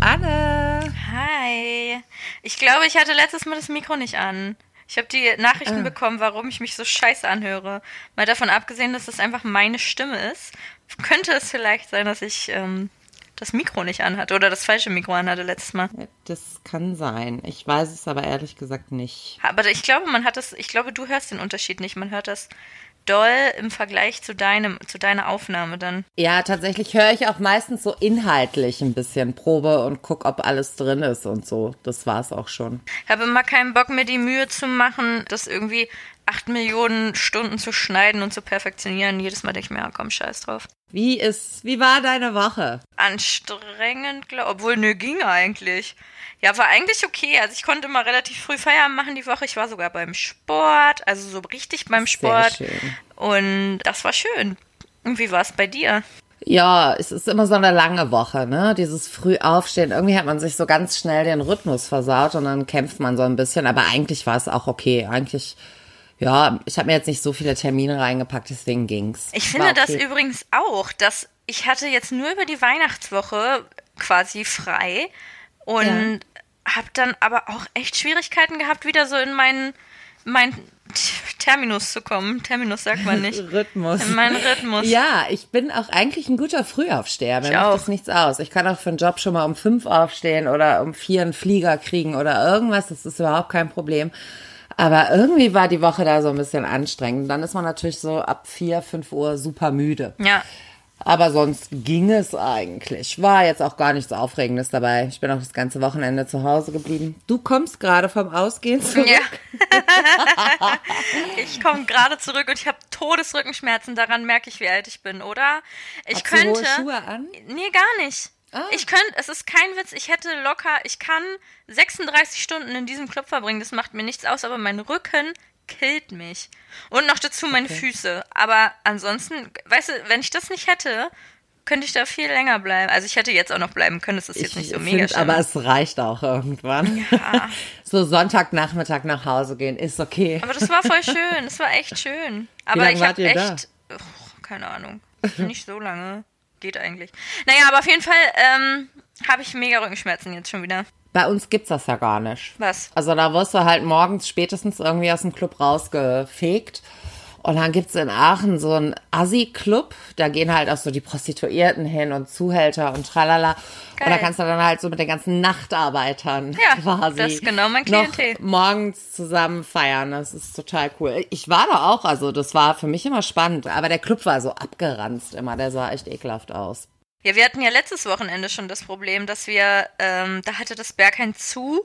Hallo Anne. Hi. Ich glaube, ich hatte letztes Mal das Mikro nicht an. Ich habe die Nachrichten Ah. bekommen, warum ich mich so scheiße anhöre. Mal davon abgesehen, dass das einfach meine Stimme ist, könnte es vielleicht sein, dass ich ähm, das Mikro nicht anhatte oder das falsche Mikro anhatte letztes Mal. Das kann sein. Ich weiß es aber ehrlich gesagt nicht. Aber ich glaube, man hat das, ich glaube, du hörst den Unterschied nicht. Man hört das doll im Vergleich zu deinem, zu deiner Aufnahme dann. Ja, tatsächlich höre ich auch meistens so inhaltlich ein bisschen Probe und guck, ob alles drin ist und so. Das war's auch schon. Ich habe immer keinen Bock, mir die Mühe zu machen, das irgendwie acht Millionen Stunden zu schneiden und zu perfektionieren. Jedes Mal denke ich mir, ja, komm, scheiß drauf. Wie ist, wie war deine Woche? Anstrengend, glaub, obwohl, nö, ging eigentlich. Ja, war eigentlich okay. Also ich konnte immer relativ früh Feierabend machen die Woche. Ich war sogar beim Sport, also so richtig beim Sport. Sehr schön. Und das war schön. Und wie war es bei dir? Ja, es ist immer so eine lange Woche, ne? Dieses Frühaufstehen. Irgendwie hat man sich so ganz schnell den Rhythmus versaut und dann kämpft man so ein bisschen. Aber eigentlich war es auch okay. Eigentlich, ja, ich habe mir jetzt nicht so viele Termine reingepackt, deswegen ging's. Ich finde das okay. übrigens auch, dass ich hatte jetzt nur über die Weihnachtswoche quasi frei und habe dann aber auch echt Schwierigkeiten gehabt, wieder so in meinen mein Terminus zu kommen. Terminus sagt man nicht. Rhythmus. In meinen Rhythmus. Ja, ich bin auch eigentlich ein guter Frühaufsteher. Mir Ich macht auch. das nichts aus. Ich kann auch für einen Job schon mal um fünf aufstehen oder um vier einen Flieger kriegen oder irgendwas. Das ist überhaupt kein Problem. Aber irgendwie war die Woche da so ein bisschen anstrengend. Dann ist man natürlich so ab vier, fünf Uhr super müde. Ja. Aber sonst ging es eigentlich. War jetzt auch gar nichts Aufregendes dabei. Ich bin auch das ganze Wochenende zu Hause geblieben. Du kommst gerade vom Ausgehen zurück. Ja. ich komme gerade zurück und ich habe Todesrückenschmerzen. Daran merke ich, wie alt ich bin, oder? Ich Hast du könnte. hohe Schuhe an? Nee, gar nicht. Ah. Ich könnte, es ist kein Witz, ich hätte locker, ich kann 36 Stunden in diesem Club verbringen, das macht mir nichts aus, aber mein Rücken killt mich. Und noch dazu meine Füße. Aber ansonsten, weißt du, wenn ich das nicht hätte, könnte ich da viel länger bleiben. Also ich hätte jetzt auch noch bleiben können, das ist jetzt nicht so mega find, aber es reicht auch irgendwann. Ja. so Sonntagnachmittag nach Hause gehen ist okay. Aber das war voll schön, das war echt schön. Aber ich habe echt, oh, keine Ahnung, nicht so lange. Geht eigentlich. Naja, aber auf jeden Fall ähm, habe ich mega Rückenschmerzen jetzt schon wieder. Bei uns gibt's das ja gar nicht. Was? Also da wirst du halt morgens spätestens irgendwie aus dem Club rausgefegt. Und dann gibt's in Aachen so einen Assi-Club. Da gehen halt auch so die Prostituierten hin und Zuhälter und tralala. Und da Geil. kannst du dann halt so mit den ganzen Nachtarbeitern Ja, quasi das ist genau mein noch morgens zusammen feiern. Das ist total cool. Ich war da auch, also das war für mich immer spannend. Aber der Club war so abgeranzt immer. Der sah echt ekelhaft aus. Ja, wir hatten ja letztes Wochenende schon das Problem, dass wir, ähm, da hatte das Berghain zu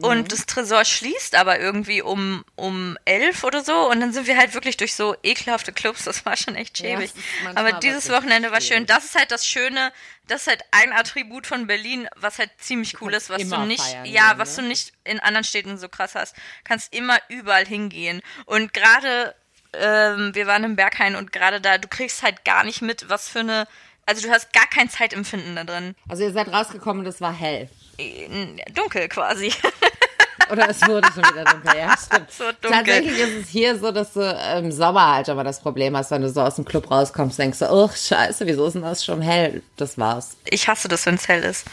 und Mhm. das Tresor schließt aber irgendwie um, um elf oder so und dann sind wir halt wirklich durch so ekelhafte Clubs, das war schon echt Ja, schäbig. manchmal aber dieses Wochenende war schön. Das ist halt das Schöne, das ist halt ein Attribut von Berlin, was halt ziemlich cool ist, was du nicht, feiern ja, was ne? du nicht in anderen Städten so krass hast. Kannst immer überall hingehen und gerade ähm, wir waren im Berghain und gerade da, du kriegst halt gar nicht mit, was für eine, also du hast gar kein Zeitempfinden da drin. Also ihr seid rausgekommen und es war hell. Äh, Dunkel quasi. Oder es wurde schon wieder dunkel. Ja, stimmt. So dunkel. Tatsächlich ist es hier so, dass du im Sommer halt aber das Problem hast, wenn du so aus dem Club rauskommst, denkst du, oh scheiße, wieso ist denn das schon hell? Das war's. Ich hasse das, wenn es hell ist.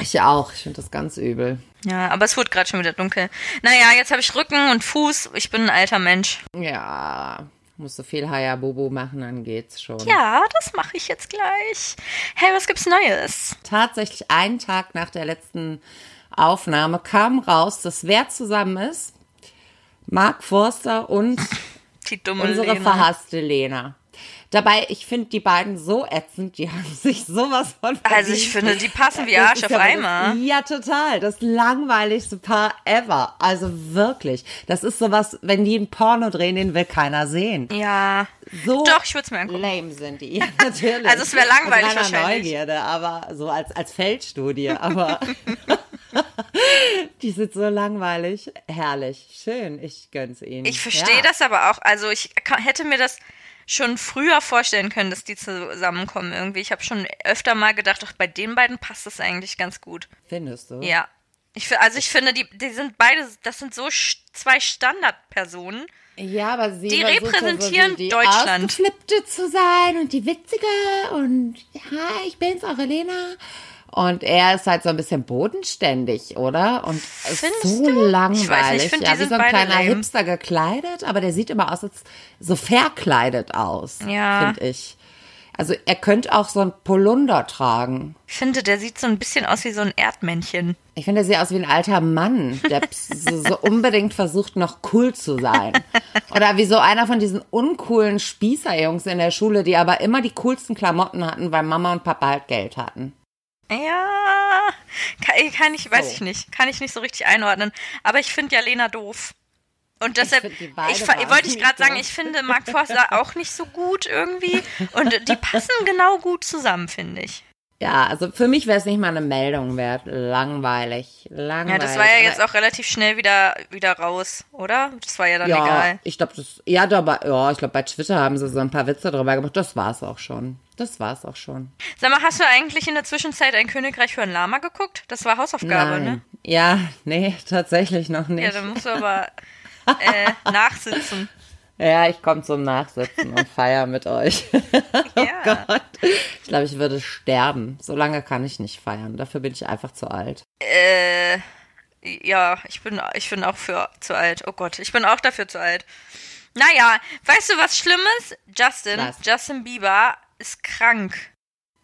Ich auch. Ich finde das ganz übel. Ja, aber es wurde gerade schon wieder dunkel. Naja, jetzt habe ich Rücken und Fuß. Ich bin ein alter Mensch. Ja, musst du viel Hayabubu machen, dann geht's schon. Ja, das mache ich jetzt gleich. Hey, was gibt's Neues? Tatsächlich einen Tag nach der letzten Aufnahme kam raus, dass wer zusammen ist, Mark Forster und unsere Lena. verhasste Lena. Dabei, ich finde die beiden so ätzend, die haben sich sowas von Also ich verdient. finde, die passen wie Arsch auf ja Eimer. Das, ja, total. Das langweiligste Paar ever. Also wirklich. Das ist sowas, wenn die ein Porno drehen, den will keiner sehen. Ja. So Doch, ich würde es mir angucken. lame sind die. Ja, natürlich. Also es wär langweilig wahrscheinlich. Neugierde, aber so als, als Feldstudie. Aber die sind so langweilig. Herrlich. Schön. Ich gönn's ihnen. Ich verstehe ja. das aber auch. Also ich hätte mir das schon früher vorstellen können, dass die zusammenkommen irgendwie. Ich habe schon öfter mal gedacht, doch bei den beiden passt das eigentlich ganz gut. Findest du? Ja. Ich, also ich finde, die, die sind beide, das sind so zwei Standardpersonen. Ja, aber sie Die repräsentieren so die, die Deutschland. Ausgeflippte zu sein und die Witzige und ja, ich bin's auch, Elena. Und er ist halt so ein bisschen bodenständig, oder? Und ist Findest so du? langweilig. Ich weiß nicht, ich ja, wie so ein kleiner lame. Hipster gekleidet, aber der sieht immer aus, als so verkleidet aus, Ja. finde ich. Also er könnte auch so ein Polunder tragen. Ich finde, der sieht so ein bisschen aus wie so ein Erdmännchen. Ich finde, er sieht aus wie ein alter Mann, der so, so unbedingt versucht, noch cool zu sein. Oder wie so einer von diesen uncoolen Spießerjungs in der Schule, die aber immer die coolsten Klamotten hatten, weil Mama und Papa halt Geld hatten. Ja, kann, kann ich, weiß So. ich nicht, kann ich nicht so richtig einordnen. Aber ich finde ja Lena doof. Und deshalb, ich, fa- wollte ich gerade sagen, ich finde Mark Forster auch nicht so gut irgendwie. Und die passen genau gut zusammen, finde ich. Ja, also für mich wäre es nicht mal eine Meldung wert. Langweilig. Langweilig. Ja, das war ja jetzt auch relativ schnell wieder, wieder raus, oder? Das war ja dann ja, egal. ich glaube, das, ja, aber, ja, ich glaube, bei Twitter haben sie so ein paar Witze drüber gemacht. Das war's auch schon. Das war's auch schon. Sag mal, hast du eigentlich in der Zwischenzeit ein Königreich für ein Lama geguckt? Das war Hausaufgabe, Nein. ne? Ja, nee, tatsächlich noch Ja, nicht. dann musst du aber äh, nachsitzen. Ja, ich komme zum Nachsitzen und feier mit euch. oh Ja. Gott. Ich glaube, ich würde sterben. So lange kann ich nicht feiern. Dafür bin ich einfach zu alt. Äh, ja, ich bin, ich bin auch für zu alt. Oh Gott, ich bin auch dafür zu alt. Naja, weißt du was Schlimmes? Justin, Was? Justin Bieber ist krank.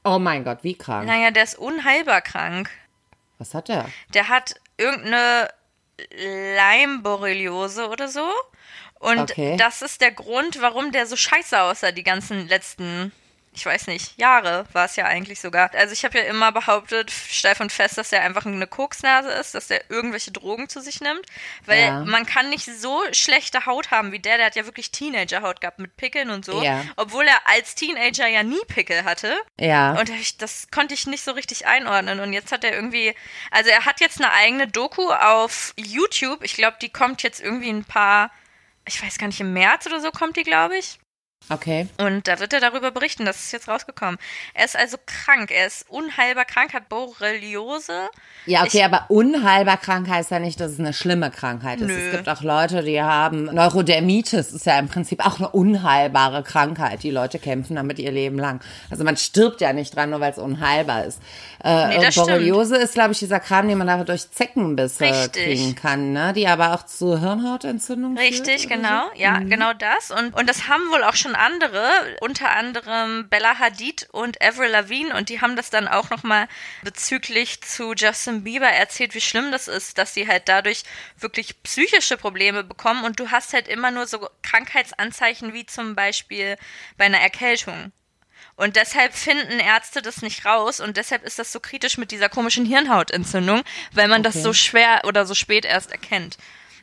Oh mein Gott, wie krank. Naja, der ist unheilbar krank. Was hat er? Der hat irgendeine Leimborreliose oder so. Und Okay. das ist der Grund, warum der so scheiße aussah die ganzen letzten, ich weiß nicht, Jahre war es ja eigentlich sogar. Also ich habe ja immer behauptet, steif und fest, dass er einfach eine Koksnase ist, dass der irgendwelche Drogen zu sich nimmt. Weil Ja. man kann nicht so schlechte Haut haben wie der, der hat ja wirklich Teenagerhaut gehabt mit Pickeln und so. Ja. Obwohl er als Teenager ja nie Pickel hatte. Ja. Und ich, das konnte ich nicht so richtig einordnen. Und jetzt hat er irgendwie, also er hat jetzt eine eigene Doku auf YouTube. Ich glaube, die kommt jetzt irgendwie ein paar, ich weiß gar nicht, im März oder so kommt die, glaube ich. Okay. Und da wird er darüber berichten, das ist jetzt rausgekommen. Er ist also krank, er ist unheilbar krank, hat Borreliose. Ja, okay, aber unheilbar krank heißt ja nicht, dass es eine schlimme Krankheit ist. Nö. Es gibt auch Leute, die haben Neurodermitis, ist ja im Prinzip auch eine unheilbare Krankheit. Die Leute kämpfen damit ihr Leben lang. Also man stirbt ja nicht dran, nur weil es unheilbar ist. Äh, Nee, und das stimmt. Borreliose ist, glaube ich, dieser Kram, den man da durch Zeckenbisse Richtig. kriegen kann, ne? Die aber auch zu Hirnhautentzündung Richtig, genau. So. Ja, genau das. Und, und das haben wohl auch schon andere, unter anderem Bella Hadid und Avril Lavigne. Und die haben das dann auch nochmal bezüglich zu Justin Bieber erzählt, wie schlimm das ist, dass sie halt dadurch wirklich psychische Probleme bekommen. Und du hast halt immer nur so Krankheitsanzeichen wie zum Beispiel bei einer Erkältung. Und deshalb finden Ärzte das nicht raus und deshalb ist das so kritisch mit dieser komischen Hirnhautentzündung, weil man das Okay. so schwer oder so spät erst erkennt.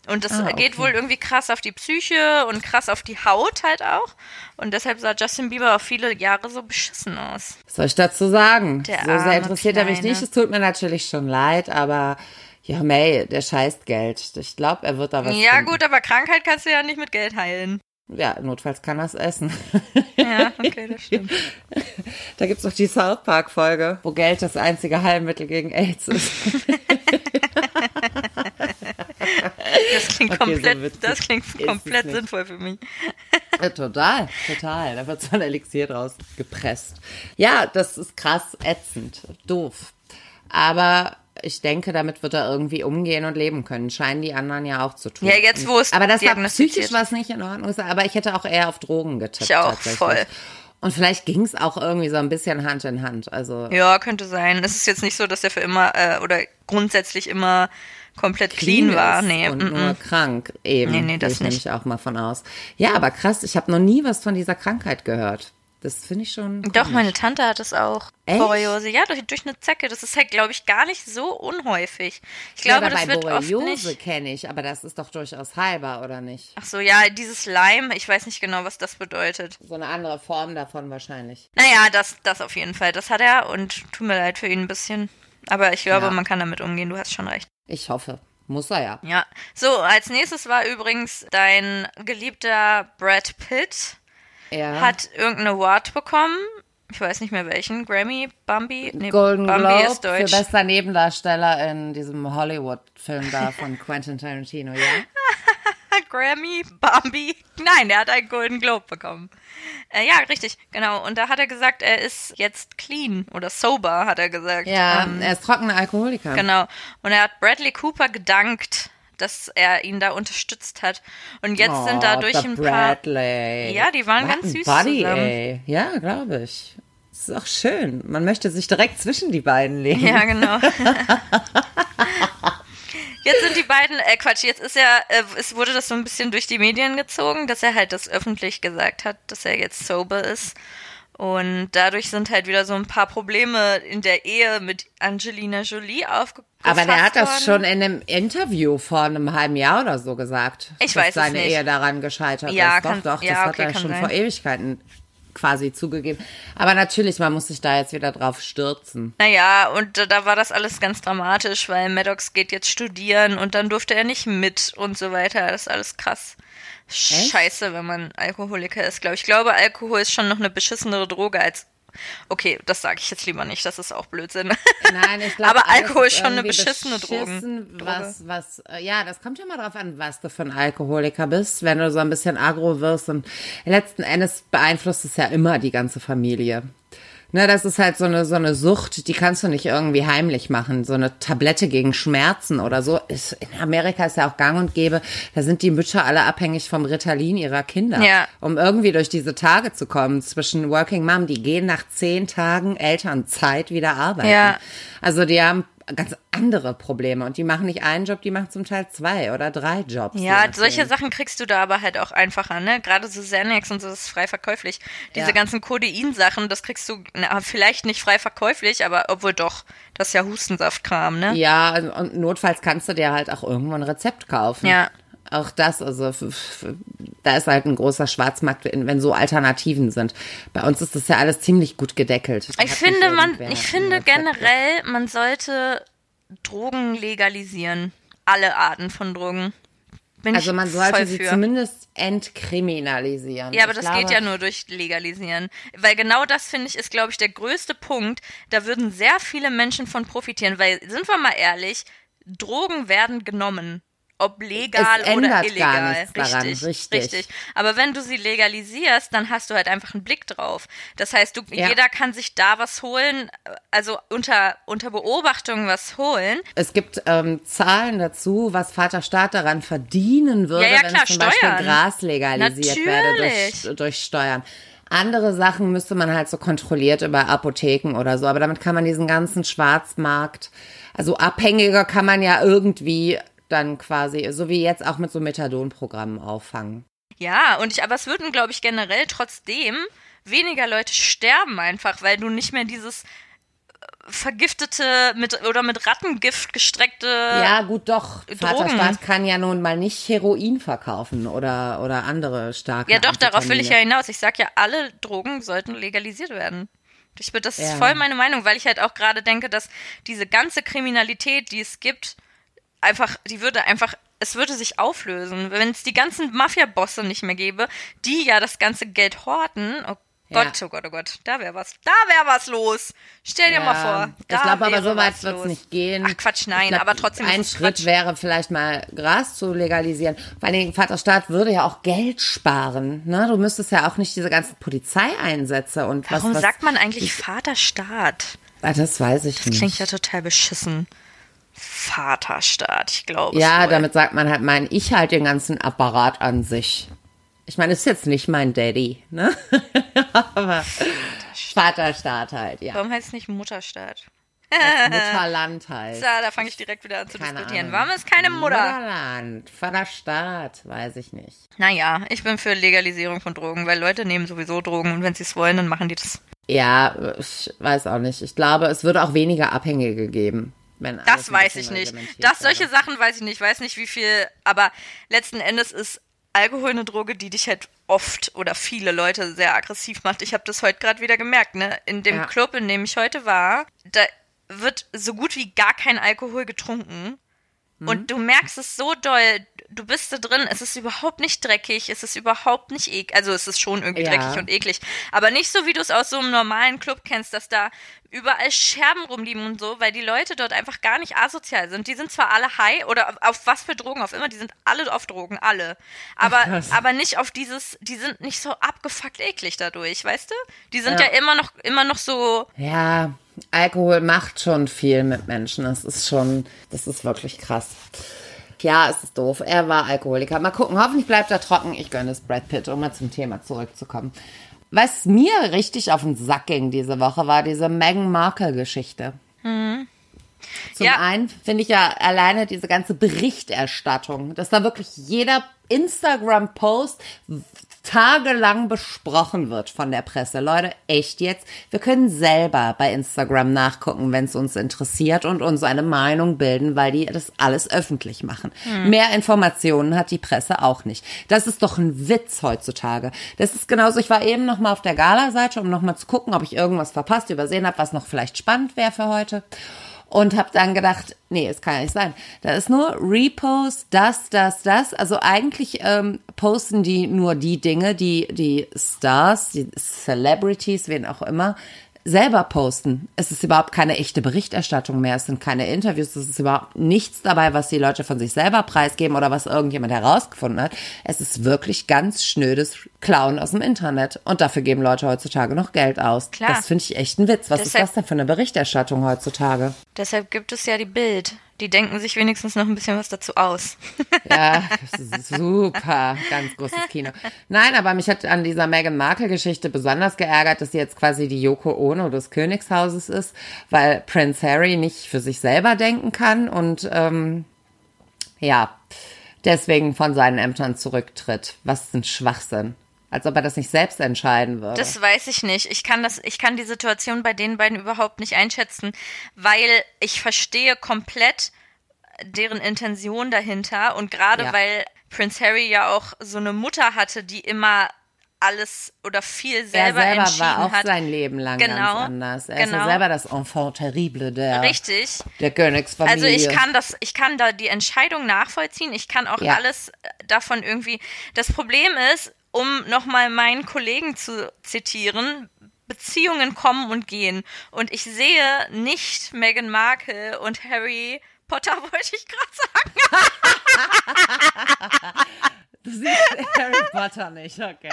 Und das Ah, okay. geht wohl irgendwie krass auf die Psyche und krass auf die Haut halt auch. Und deshalb sah Justin Bieber auch viele Jahre so beschissen aus. Was soll ich dazu sagen? Der so sehr interessiert er mich Kleine. nicht. Es tut mir natürlich schon leid, aber ja, May, der scheißt Geld. Ich glaube, er wird da was ja, finden. gut, aber Krankheit kannst du ja nicht mit Geld heilen. Ja, notfalls kann er es essen. Ja, okay, das stimmt. Da gibt's doch die South Park-Folge, wo Geld das einzige Heilmittel gegen AIDS ist. Das klingt Okay, so komplett, witzig das klingt ist komplett sinnvoll für mich. Ja, total, total. Da wird so ein Elixier draus gepresst. Ja, das ist krass ätzend, doof. Aber ich denke, damit wird er irgendwie umgehen und leben können. Scheinen die anderen ja auch zu tun. Ja, jetzt, wo es Aber das war psychisch was nicht in Ordnung. Aber ich hätte auch eher auf Drogen getippt. Ich auch, voll. Und vielleicht ging's auch irgendwie so ein bisschen Hand in Hand. Also Ja, könnte sein. Es ist jetzt nicht so, dass er für immer äh, oder grundsätzlich immer komplett clean, war. ist Nee, und mm, nur mm. krank eben. Nee, nee, das Gehe ich nicht. nämlich auch mal von aus. Ja, aber krass, ich habe noch nie was von dieser Krankheit gehört. Das finde ich schon. Doch, komisch. meine Tante hat es auch. Echt? Borreliose. Ja, durch, durch eine Zecke. Das ist halt, glaube ich, gar nicht so unhäufig. Ich Ja, glaube, aber das bei wird oft Borreliose nicht. kenne ich, aber das ist doch durchaus heilbar, oder nicht? Ach so, ja, dieses Leim, ich weiß nicht genau, was das bedeutet. So eine andere Form davon wahrscheinlich. Naja, das, das auf jeden Fall. Das hat er und tut mir leid für ihn ein bisschen. Aber ich glaube, Ja. man kann damit umgehen. Du hast schon recht. Ich hoffe. Muss er ja. Ja. So, als nächstes war übrigens dein geliebter Brad Pitt. Er hat irgendeinen Award bekommen. Ich weiß nicht mehr welchen. Grammy, Bambi? Nee, Golden Bambi Globe ist für deutsch. bester Nebendarsteller in diesem Hollywood-Film da von Quentin Tarantino, ja? Grammy, Bambi. Nein, er hat einen Golden Globe bekommen. Äh, ja, richtig, genau. Und da hat er gesagt, er ist jetzt clean oder sober, hat er gesagt. Ja, Ähm, er ist trockener Alkoholiker. Genau. Und er hat Bradley Cooper gedankt, dass er ihn da unterstützt hat. Und jetzt sind da Oh, durch der ein paar. Bradley. Ja, die waren Was ganz süß Buddy, zusammen. ey. Ja, glaube ich. Das ist auch schön. Man möchte sich direkt zwischen die beiden legen. Ja, genau. Jetzt sind die beiden, äh Quatsch, jetzt ist er, äh, es wurde das so ein bisschen durch die Medien gezogen, dass er halt das öffentlich gesagt hat, dass er jetzt sober ist. Und dadurch sind halt wieder so ein paar Probleme in der Ehe mit Angelina Jolie aufgekommen. Aber der hat das schon in einem Interview vor einem halben Jahr oder so gesagt. Ich dass weiß es seine nicht. Ehe daran gescheitert Ja, ist. Doch, kann- doch, das ja, hat okay, er kann schon sein. vor Ewigkeiten quasi zugegeben. Aber natürlich, man muss sich da jetzt wieder drauf stürzen. Naja, und da- da war das alles ganz dramatisch, weil Maddox geht jetzt studieren und dann durfte er nicht mit und so weiter. Das ist alles krass. Scheiße, wenn man Alkoholiker ist, glaube ich. Ich glaube, Alkohol ist schon noch eine beschissenere Droge als. Okay, das sage ich jetzt lieber nicht, das ist auch Blödsinn. Nein, ich glaube, Aber Alkohol ist schon eine beschissene beschissen, Droge. Was, was, äh, ja, das kommt ja mal drauf an, was du für ein Alkoholiker bist. Wenn du so ein bisschen agro wirst und letzten Endes beeinflusst es ja immer die ganze Familie. Ne, das ist halt so eine, so eine Sucht, die kannst du nicht irgendwie heimlich machen. So eine Tablette gegen Schmerzen oder so. Ist, in Amerika ist ja auch gang und gäbe. Da sind die Mütter alle abhängig vom Ritalin ihrer Kinder. Ja. Um irgendwie durch diese Tage zu kommen zwischen Working Mom, die gehen nach zehn Tagen Elternzeit wieder arbeiten. Ja. Also die haben ganz andere Probleme und die machen nicht einen Job, die machen zum Teil zwei oder drei Jobs. Ja, solche Sachen kriegst du da aber halt auch einfacher, ne? Gerade so Xanax und so, das ist frei verkäuflich. Diese Ja. ganzen Codein-Sachen, das kriegst du na, vielleicht nicht frei verkäuflich, aber obwohl doch, das ist ja Hustensaftkram, ne? Ja, und notfalls kannst du dir halt auch irgendwo ein Rezept kaufen. Ja. Auch das, also da ist halt ein großer Schwarzmarkt, wenn so Alternativen sind. Bei uns ist das ja alles ziemlich gut gedeckelt. Ich finde, man, ich finde generell, man sollte Drogen legalisieren. Alle Arten von Drogen. Bin Also man sollte sie für. zumindest entkriminalisieren. Ja, aber Ich das glaube, geht ja nur durch Legalisieren. Weil genau das, finde ich, ist, glaube ich, der größte Punkt. Da würden sehr viele Menschen von profitieren. Weil, sind wir mal ehrlich, Drogen werden genommen. Ob legal oder illegal. nichts daran, richtig, richtig. Aber wenn du sie legalisierst, dann hast du halt einfach einen Blick drauf. Das heißt, du, Ja. jeder kann sich da was holen, also unter, unter Beobachtung was holen. Es gibt ähm, Zahlen dazu, was Vater Staat daran verdienen würde, Ja, ja, wenn klar, zum Beispiel Steuern. Gras legalisiert werde durch, durch Steuern. Andere Sachen müsste man halt so kontrolliert über Apotheken oder so, aber damit kann man diesen ganzen Schwarzmarkt, also Abhängige kann man ja irgendwie dann quasi, so wie jetzt auch mit so Methadon-Programmen auffangen. Ja, und ich, aber es würden, glaube ich, generell trotzdem weniger Leute sterben einfach, weil du nicht mehr dieses äh, vergiftete mit oder mit Rattengift gestreckte. Ja, gut, doch. Vater Drogen. Staat kann ja nun mal nicht Heroin verkaufen oder, oder andere starke Ja, doch, darauf will ich ja hinaus. Ich sag ja, alle Drogen sollten legalisiert werden. Ich bin, das ist Ja. voll meine Meinung, weil ich halt auch gerade denke, dass diese ganze Kriminalität, die es gibt, einfach, die würde einfach, es würde sich auflösen, wenn es die ganzen Mafia-Bosse nicht mehr gäbe, die ja das ganze Geld horten. Oh Ja. Gott, oh Gott, oh Gott, da wäre was, da wäre was los. Stell dir mal vor. Da ich glaube aber, so weit wird es nicht gehen. Ach Quatsch, nein, glaub, aber trotzdem Ein ist es Schritt Quatsch. wäre vielleicht mal Gras zu legalisieren. Vor allem Dingen, Vaterstaat würde ja auch Geld sparen. Ne? Du müsstest ja auch nicht diese ganzen Polizeieinsätze und was. Warum was, sagt man eigentlich Vaterstaat? Ah, Das weiß ich Das nicht. klingt ja total beschissen. Vaterstaat, ich glaube. ja, damit sagt man halt, mein ich halt den ganzen Apparat an sich. Ich meine, ist jetzt nicht mein Daddy, ne? aber Vaterstaat halt, ja. Warum heißt es nicht Mutterstaat? Das Mutterland halt. So, da fange ich direkt wieder an zu Keine diskutieren. Ahnung. Warum ist keine Mutter? Mutterland, Vaterstaat, weiß ich nicht. Naja, ich bin für Legalisierung von Drogen, weil Leute nehmen sowieso Drogen und wenn sie es wollen, dann machen die das. Ja, ich weiß auch nicht. Ich glaube, es würde auch weniger Abhängige geben. Alles Das weiß ich nicht. Das, solche Sachen weiß ich nicht. Ich weiß nicht, wie viel, aber letzten Endes ist Alkohol eine Droge, die dich halt oft oder viele Leute sehr aggressiv macht. Ich habe das heute gerade wieder gemerkt, ne? In dem Ja. Club, in dem ich heute war, da wird so gut wie gar kein Alkohol getrunken. Mhm. Und du merkst es so doll. Du bist da drin, es ist überhaupt nicht dreckig, es ist überhaupt nicht eklig, also es ist schon irgendwie Ja. dreckig und eklig, aber nicht so, wie du es aus so einem normalen Club kennst, dass da überall Scherben rumliegen und so, weil die Leute dort einfach gar nicht asozial sind. Die sind zwar alle high oder auf- was für Drogen auf immer, die sind alle auf Drogen, alle. Aber, aber nicht auf dieses, die sind nicht so abgefuckt eklig dadurch, weißt du? Die sind Ja. ja, immer noch, immer noch so, Ja, Alkohol macht schon viel mit Menschen. Das ist schon, das ist wirklich krass. Ja, es ist doof. Er war Alkoholiker. Mal gucken, hoffentlich bleibt er trocken. Ich gönne es Brad Pitt, um mal zum Thema zurückzukommen. Was mir richtig auf den Sack ging diese Woche, war diese Meghan Markle-Geschichte. Zum Ja. einen finde ich ja alleine diese ganze Berichterstattung, dass da wirklich jeder Instagram-Post tagelang besprochen wird von der Presse. Leute, echt jetzt? Wir können selber bei Instagram nachgucken, wenn es uns interessiert und uns eine Meinung bilden, weil die das alles öffentlich machen. Mehr Informationen hat die Presse auch nicht. Das ist doch ein Witz heutzutage. Das ist genauso, ich war eben noch mal auf der Gala-Seite, um noch mal zu gucken, ob ich irgendwas verpasst, übersehen habe, was noch vielleicht spannend wäre für heute und habe dann gedacht, nee, es kann ja nicht sein. Da ist nur Repost, das, das, das. Also eigentlich ähm, posten die nur die Dinge, die die Stars, die Celebrities, wen auch immer, selber posten. Es ist überhaupt keine echte Berichterstattung mehr. Es sind keine Interviews. Es ist überhaupt nichts dabei, was die Leute von sich selber preisgeben oder was irgendjemand herausgefunden hat. Es ist wirklich ganz schnödes Klauen aus dem Internet. Und dafür geben Leute heutzutage noch Geld aus. Klar. Das finde ich echt ein Witz. Was ist Deshalb- das denn für eine Berichterstattung heutzutage? deshalb gibt es ja die Bild. Die denken sich wenigstens noch ein bisschen was dazu aus. Ja, super, ganz großes Kino. Nein, aber mich hat an dieser Meghan Markle-Geschichte besonders geärgert, dass sie jetzt quasi die Yoko Ono des Königshauses ist, weil Prince Harry nicht für sich selber denken kann und ähm, ja, deswegen von seinen Ämtern zurücktritt. Was ein Schwachsinn. Als ob er das nicht selbst entscheiden würde. Das weiß ich nicht. Ich kann das, ich kann die Situation bei den beiden überhaupt nicht einschätzen, weil ich verstehe komplett deren Intention dahinter und gerade Ja. weil Prince Harry ja auch so eine Mutter hatte, die immer alles oder viel er selber, selber entschieden war auch hat. sein Leben lang Genau, ganz anders. Er ist genau. ja selber das Enfant terrible der, Richtig. der Königsfamilie. Also ich kann das, ich kann da die Entscheidung nachvollziehen. Ich kann auch Ja. alles davon irgendwie. Das Problem ist, um nochmal meinen Kollegen zu zitieren, Beziehungen kommen und gehen. Und ich sehe nicht Meghan Markle und Harry Potter, wollte ich gerade sagen. Du siehst Harry Potter nicht, okay.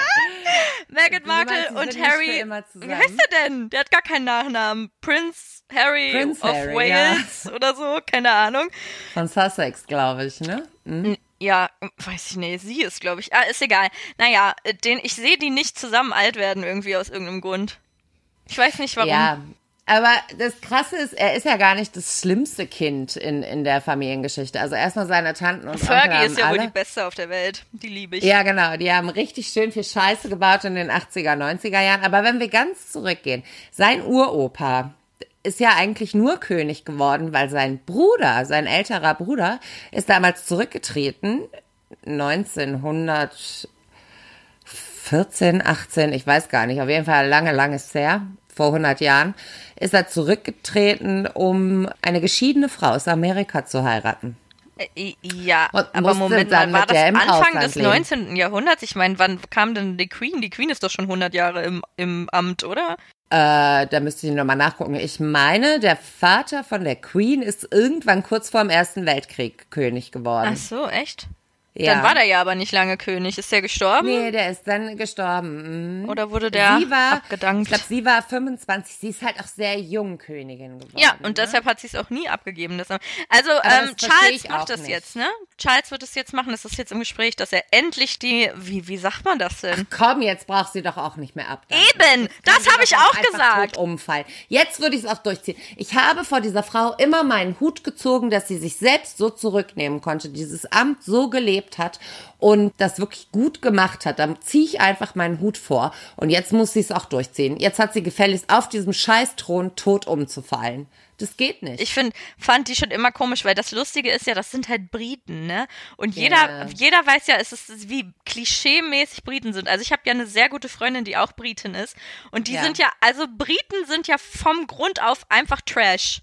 Meghan meinst, Markle die und Harry. Wie heißt er denn? Der hat gar keinen Nachnamen. Prince Harry Prince of Harry, Wales oder so, keine Ahnung. Von Sussex, glaube ich, ne? Hm? Ja, weiß ich nicht. Sie ist, glaube ich. Ah, ist egal. Naja, äh, den, ich sehe die nicht zusammen alt werden irgendwie aus irgendeinem Grund. Ich weiß nicht warum. Ja. Aber das Krasse ist, er ist ja gar nicht das schlimmste Kind in, in der Familiengeschichte. Also erstmal seine Tanten und Onkel Fergie haben ist ja wohl alle, die Beste auf der Welt. Die liebe ich. Ja, genau. Die haben richtig schön viel Scheiße gebaut in den 80er, 90er Jahren. Aber wenn wir ganz zurückgehen, sein Uropa ist ja eigentlich nur König geworden, weil sein Bruder, sein älterer Bruder, ist damals zurückgetreten, 1914, 18, ich weiß gar nicht, auf jeden Fall lange, lange ist her, vor 100 Jahren, ist er zurückgetreten, um eine geschiedene Frau aus Amerika zu heiraten. Äh, Ja, Und aber Moment dann mal, war das Anfang des leben. 19. Jahrhunderts? Ich meine, wann kam denn die Queen? Die Queen ist doch schon 100 Jahre im, im Amt, oder? Äh, da müsste ich nochmal nachgucken. Ich meine, der Vater von der Queen ist irgendwann kurz vor dem Ersten Weltkrieg König geworden. Ach so, echt? Ja. Dann war der ja aber nicht lange König. Ist der gestorben? Nee, der ist dann gestorben. Mhm. Oder wurde der sie war, abgedankt? Ich glaube, sie war 25. Sie ist halt auch sehr jung Königin geworden. Ja, und ne? deshalb hat sie es auch nie abgegeben. Das, also, ähm, Charles macht das nicht. jetzt, ne? Charles wird es jetzt machen. Das ist jetzt im Gespräch, dass er endlich die, wie, wie sagt man das denn? Komm, jetzt braucht sie doch auch nicht mehr abdanken. Eben, das habe ich auch gesagt. tot umfallen. Jetzt würde ich es auch durchziehen. Ich habe vor dieser Frau immer meinen Hut gezogen, dass sie sich selbst so zurücknehmen konnte, dieses Amt so gelebt hat und das wirklich gut gemacht hat. Dann ziehe ich einfach meinen Hut vor und jetzt muss sie es auch durchziehen. Jetzt hat sie gefälligst auf diesem Scheißthron tot umzufallen. Das geht nicht. Ich find, fand die schon immer komisch, weil das Lustige ist ja, das sind halt Briten, ne? Und jeder, Ja. jeder weiß ja, es ist wie klischee-mäßig Briten sind. Also ich habe ja eine sehr gute Freundin, die auch Britin ist. Und die Ja. sind ja, also Briten sind ja vom Grund auf einfach Trash.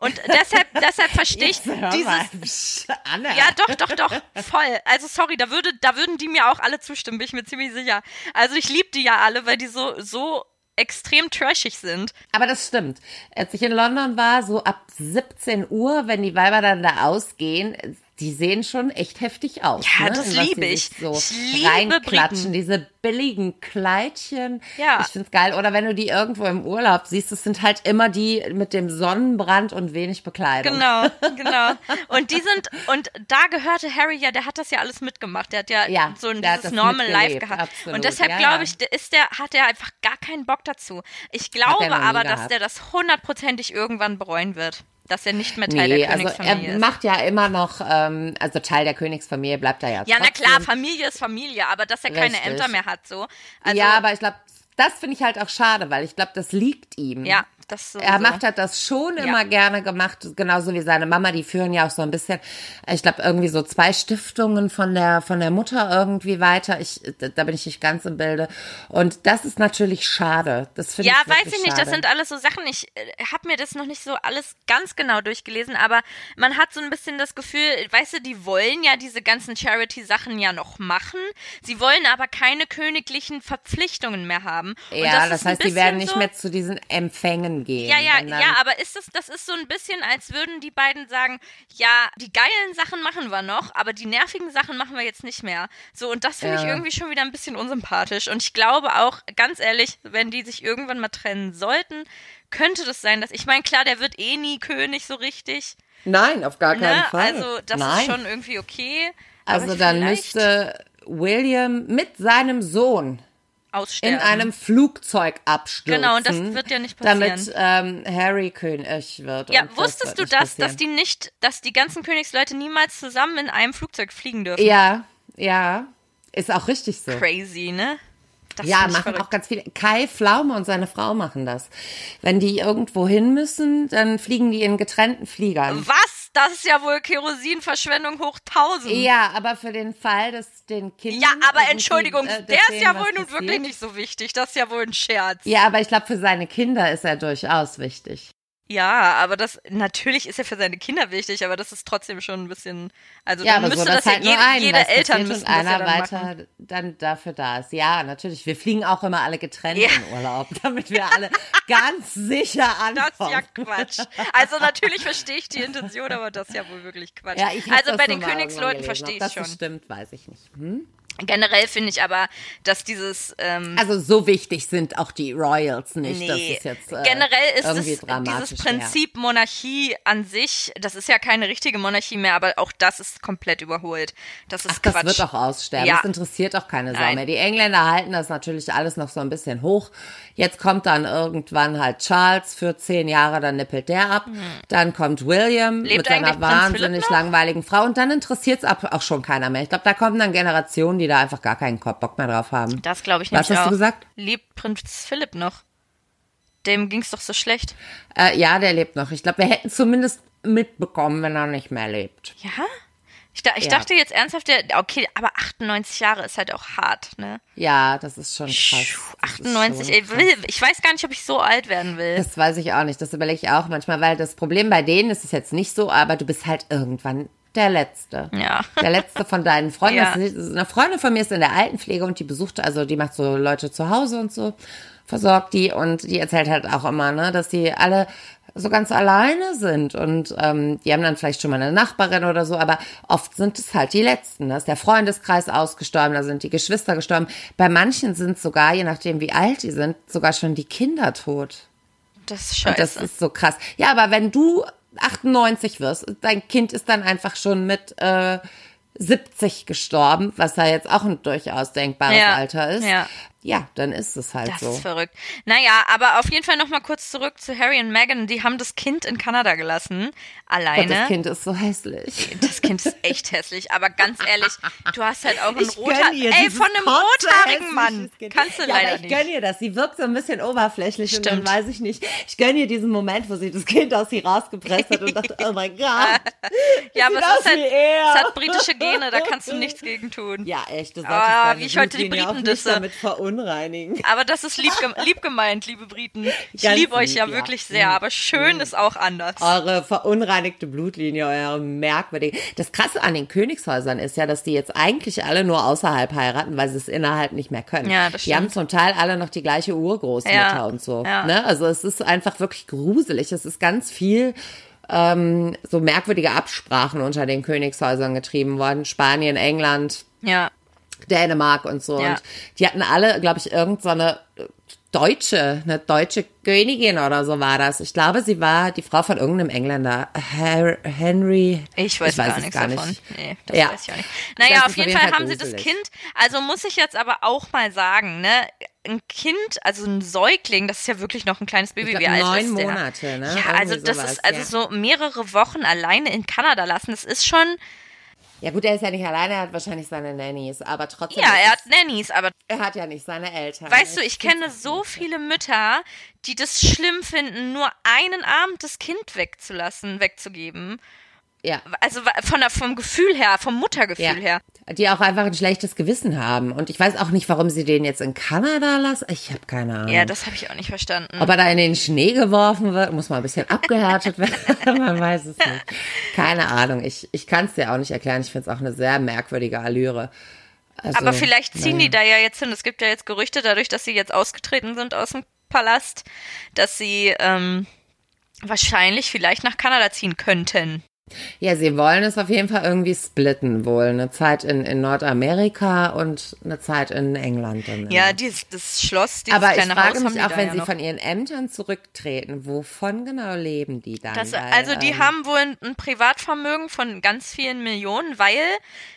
Und deshalb, deshalb verstehe ich dieses. Anna. Ja, doch, doch, doch, voll. Also sorry, da würde, da würden die mir auch alle zustimmen, bin ich mir ziemlich sicher. Also ich liebe die ja alle, weil die so, so extrem trashig sind. Aber das stimmt. Als ich in London war, so ab 17 Uhr, wenn die Weiber dann da ausgehen, die sehen schon echt heftig aus. Ja, ne? das liebe ich. So Ich liebe reinklatschen, Briten. diese billigen Kleidchen. Ja. Ich find's geil. Oder wenn du die irgendwo im Urlaub siehst, das sind halt immer die mit dem Sonnenbrand und wenig Bekleidung. Genau, genau. Und die sind, und da gehörte Harry ja, der hat das ja alles mitgemacht. Der hat ja, Ja, so ein dieses Normal Life gehabt. absolut. Und deshalb Ja, glaube ich, ist der, hat er einfach gar keinen Bock dazu. Ich glaube aber, dass der das hundertprozentig irgendwann bereuen wird. Dass er nicht mehr Teil Nee, der also Königsfamilie er ist. macht ja immer noch, ähm, also Teil der Königsfamilie bleibt er ja Ja, na trotzdem. klar, Familie ist Familie, aber dass er keine Richtig. Ämter mehr hat, so. Also, ja, aber ich glaube, das finde ich halt auch schade, weil ich glaube, das liegt ihm. ja, das sowieso. Er macht hat das schon immer gerne gemacht, genauso wie seine Mama. Die führen ja auch so ein bisschen, ich glaube irgendwie so zwei Stiftungen von der von der Mutter irgendwie weiter. Ich da bin ich nicht ganz im Bilde. Und das ist natürlich schade. Das finde Ja, ich weiß ich nicht. Schade. Das sind alles so Sachen. Ich äh, habe mir das noch nicht so alles ganz genau durchgelesen, aber man hat so ein bisschen das Gefühl, weißt du, die wollen ja diese ganzen Charity-Sachen ja noch machen. Sie wollen aber keine königlichen Verpflichtungen mehr haben. Und ja, das ein heißt, die werden nicht so, mehr zu diesen Empfängen gehen. Ja, ja, ja, aber ist das, das ist so ein bisschen, als würden die beiden sagen, ja, die geilen Sachen machen wir noch, aber die nervigen Sachen machen wir jetzt nicht mehr. So, und das finde ich Ja. irgendwie schon wieder ein bisschen unsympathisch. Und ich glaube auch, ganz ehrlich, wenn die sich irgendwann mal trennen sollten, könnte das sein, dass, ich meine, klar, der wird eh nie König so richtig. Nein, auf gar keinen Ne? Fall. Also, das Nein. ist schon irgendwie okay. Also dann müsste William mit seinem Sohn aussterben. in einem Flugzeug abstürzen. Genau, und das wird ja nicht passieren. Damit ähm, Harry König wird. Ja, das wusstest wird du das, dass die nicht, dass die ganzen Königsleute niemals zusammen in einem Flugzeug fliegen dürfen? Ja, ja. Ist auch richtig so. Crazy, ne? Das Ja, machen verrückt. auch ganz viele. Kai Pflaume und seine Frau machen das. Wenn die irgendwo hin müssen, dann fliegen die in getrennten Fliegern. Was? Das ist ja wohl Kerosinverschwendung hoch 1000. Ja, aber für den Fall, dass den Kindern. Ja, aber Entschuldigung, äh, der ist ja wohl nun passiert. wirklich nicht so wichtig. Das ist ja wohl ein Scherz. Ja, aber ich glaube, für seine Kinder ist er durchaus wichtig. Ja, aber das natürlich ist er für seine Kinder wichtig, aber das ist trotzdem schon ein bisschen. Also Ja, so, müsste dass das ja halt nur jede, ein jede was Eltern müssen und das einer ja dann weiter machen. dann dafür da ist. Ja, natürlich. Wir fliegen auch immer alle getrennt Ja. in Urlaub, damit wir alle ganz sicher ankommen. Das ist ja Quatsch. Also natürlich verstehe ich die Intention, aber das ist ja wohl wirklich Quatsch. Ja, ich also das bei den Königsleuten verstehe ich. Ob schon. Das stimmt, weiß ich nicht. Hm? Generell finde ich aber, dass dieses ähm, Also so wichtig sind auch die Royals nicht. Das Nee, ist jetzt äh, generell ist es dieses Prinzip Monarchie an sich, das ist ja keine richtige Monarchie mehr, aber auch das ist komplett überholt. Das ist Ach, das Quatsch. wird auch aussterben. Ja. Das interessiert auch keine Sau Nein. mehr. Die Engländer halten das natürlich alles noch so ein bisschen hoch. Jetzt kommt dann irgendwann halt Charles für zehn Jahre, dann nippelt der ab. Dann kommt William. Lebt mit seiner wahnsinnig langweiligen Frau und dann interessiert es auch schon keiner mehr. Ich glaube, da kommen dann Generationen, die da einfach gar keinen Bock mehr drauf haben. Das glaube ich Was nämlich hast auch. du gesagt? Lebt Prinz Philipp noch? Dem ging's doch so schlecht. Äh, ja, der lebt noch. Ich glaube, wir hätten zumindest mitbekommen, wenn er nicht mehr lebt. Ja? Ich, da, ich Ja. dachte jetzt ernsthaft, der, okay, aber 98 Jahre ist halt auch hart, ne? Ja, das ist schon krass. Das ist 98, schon ey, krass. will, ich weiß gar nicht, ob ich so alt werden will. Das weiß ich auch nicht. Das überlege ich auch manchmal, weil das Problem bei denen ist es jetzt nicht so, aber du bist halt irgendwann der Letzte. Ja. Der Letzte von deinen Freunden. Ja. Eine Freundin von mir ist in der Altenpflege und die besucht, also die macht so Leute zu Hause und so, versorgt die und die erzählt halt auch immer, ne, dass die alle so ganz alleine sind und ähm, die haben dann vielleicht schon mal eine Nachbarin oder so, aber oft sind es halt die Letzten. Da ist der Freundeskreis ausgestorben, da sind die Geschwister gestorben. Bei manchen sind sogar, je nachdem wie alt die sind, sogar schon die Kinder tot. Das ist Und das scheiße. ist so krass. Ja, aber wenn du 98 wirst, dein Kind ist dann einfach schon mit äh, 70 gestorben, was ja jetzt auch ein durchaus denkbares Ja, Alter ist. ja. Ja, dann ist es halt Das so. ist verrückt. Naja, aber auf jeden Fall nochmal kurz zurück zu Harry und Meghan. Die haben das Kind in Kanada gelassen. Und Alleine. das Kind ist so hässlich. Das Kind ist echt hässlich, aber ganz ehrlich, du hast halt auch einen Ich ihr ey, von einem rothaarigen Mann. Kind. Kannst du ja, leider ich nicht. gönn ihr das. Sie wirkt so ein bisschen oberflächlich und Stimmt. dann weiß ich nicht. Ich gönn ihr diesen Moment, wo sie das Kind aus ihr rausgepresst hat und dachte, oh mein Gott. ja, aber es halt, es hat britische Gene, da kannst du nichts gegen tun. Ja, echt. Ah, solltest wie ich heute die Briten disse. damit verunreinigen. Aber das ist lieb, lieb gemeint, liebe Briten. Ich liebe euch lieb, ja, ja. wirklich sehr, aber schön ist auch anders. Eure verunreinigte Blutlinie, eure merkwürdige. Das Krasse an den Königshäusern ist ja, dass die jetzt eigentlich alle nur außerhalb heiraten, weil sie es innerhalb nicht mehr können. Ja, das die haben stimmt. zum Teil alle noch die gleiche Urgroßmutter Ja, und so. ja. Ne? Also es ist einfach wirklich gruselig. Es ist ganz viel ähm, so merkwürdige Absprachen unter den Königshäusern getrieben worden. Spanien, England, Ja. Dänemark und so. Ja. Und die hatten alle, glaube ich, irgend so eine deutsche, eine deutsche Königin oder so war das. Ich glaube, sie war die Frau von irgendeinem Engländer. Henry. Ich weiß, gar es nichts gar davon. nicht. Nee, das Ja. weiß ich auch nicht. Ich Naja, weiß, auf jeden Fall Fall haben sie das gruselig. Kind. Also muss ich jetzt aber auch mal sagen, ne? Ein Kind, also ein Säugling, das ist ja wirklich noch ein kleines Baby. glaub, Wie alt neun ist der? Monate, ne? Ja, Irgendwie also das sowas, ist also ja. so mehrere Wochen alleine in Kanada lassen. Das ist schon. Ja gut, er ist ja nicht alleine, er hat wahrscheinlich seine Nannies, aber trotzdem. Ja, er hat es- Nannies, aber er hat ja nicht seine Eltern. weißt du, ich kenne so viele Mütter, die das schlimm finden, nur einen Abend das Kind wegzulassen, wegzugeben. Ja. Also von der, vom Gefühl her, vom Muttergefühl Ja. her. Die auch einfach ein schlechtes Gewissen haben. Und ich weiß auch nicht, warum sie den jetzt in Kanada lassen. Ich habe keine Ahnung. Ja, das habe ich auch nicht verstanden. Ob er da in den Schnee geworfen wird, muss mal ein bisschen abgehärtet werden. Man weiß es nicht. Keine Ahnung. Ich, ich kann es dir auch nicht erklären. Ich finde es auch eine sehr merkwürdige Allüre. Also, Aber vielleicht ziehen naja. die da ja jetzt hin. Es gibt ja jetzt Gerüchte, dadurch, dass sie jetzt ausgetreten sind aus dem Palast, dass sie ähm, wahrscheinlich vielleicht nach Kanada ziehen könnten. Ja, sie wollen es auf jeden Fall irgendwie splitten wohl. Eine Zeit in, in Nordamerika und eine Zeit in England. Dann Ja, dieses, das Schloss, dieses Aber ich kleine frage Haus mich auch, wenn ja sie noch. von ihren Ämtern zurücktreten, wovon genau leben die dann? Das, Weil, also die ähm, haben wohl ein, Privatvermögen von ganz vielen Millionen, weil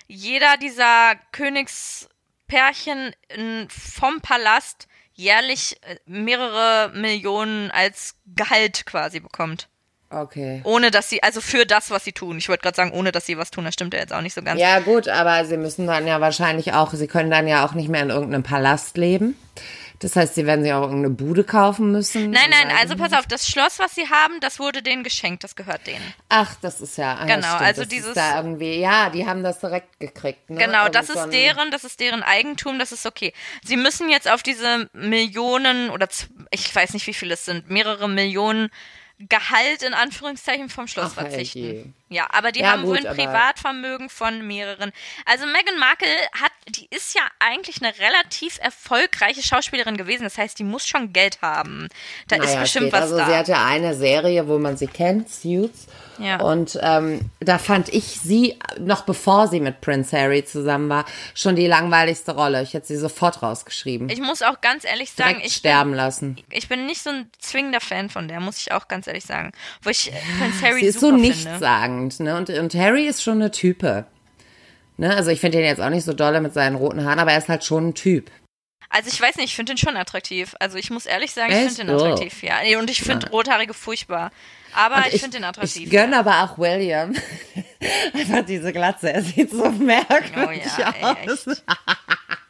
jeder dieser Königspärchen vom Palast jährlich äh, mehrere Millionen als Gehalt quasi bekommt. Okay. Ohne dass sie, also für das, was sie tun. Ich wollte gerade sagen, ohne dass sie was tun, das stimmt ja jetzt auch nicht so ganz. Ja, gut, aber sie müssen dann ja wahrscheinlich auch, sie können dann ja auch nicht mehr in irgendeinem Palast leben. Das heißt, sie werden sich auch irgendeine Bude kaufen müssen. Nein, nein, also pass auf, das Schloss, was sie haben, das wurde denen geschenkt, das gehört denen. Ach, das ist ja. ah, Genau, stimmt, also das dieses- da irgendwie, ja, die haben das direkt gekriegt. Ne? Genau, Irgend das so ist ein- deren, das ist deren Eigentum, das ist okay. Sie müssen jetzt auf diese Millionen oder ich weiß nicht, wie viel es sind, mehrere Millionen Gehalt in Anführungszeichen vom Schloss Ach, verzichten. herrje. Ja, aber die Ja, haben wohl gut, ein aber- Privatvermögen von mehreren. Also Meghan Markle hat, die ist ja eigentlich eine relativ erfolgreiche Schauspielerin gewesen. Das heißt, die muss schon Geld haben. Da ist Naja, bestimmt geht. was also da. sie hat ja eine Serie, wo man sie kennt, Suits. Ja. Und ähm, da fand ich sie, noch bevor sie mit Prince Harry zusammen war, schon die langweiligste Rolle. Ich hätte sie sofort rausgeschrieben. ich muss auch ganz ehrlich sagen, Direkt ich bin, sterben lassen. ich bin nicht so ein zwingender Fan von der, muss ich auch ganz ehrlich sagen. Wo ich äh, Prince Harry Sie ist so nichtssagend, ne? Und, und Harry ist schon eine Type. Ne? Also ich finde ihn jetzt auch nicht so dolle mit seinen roten Haaren, aber er ist halt schon ein Typ. Also ich weiß nicht, ich finde den schon attraktiv. Also ich muss ehrlich sagen, ich finde den Oh. attraktiv, ja. Nee, Und ich finde Rothaarige furchtbar. Aber Und ich, finde den attraktiv. Ich gönne aber auch William. Einfach diese Glatze. Er sieht so merkwürdig Oh ja, aus. echt.